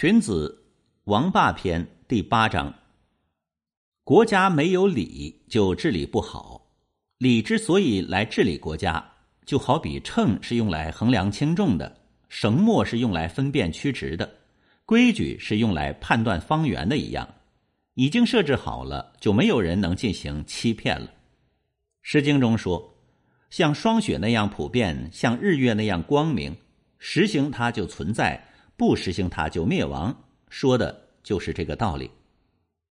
荀子《王霸篇》第八章：国家没有礼，就治理不好。礼之所以来治理国家，就好比秤是用来衡量轻重的，绳墨是用来分辨曲直的，规矩是用来判断方圆的一样。已经设置好了，就没有人能进行欺骗了。《诗经》中说：“像霜雪那样普遍，像日月那样光明，实行它就存在。”不实行它就灭亡，说的就是这个道理。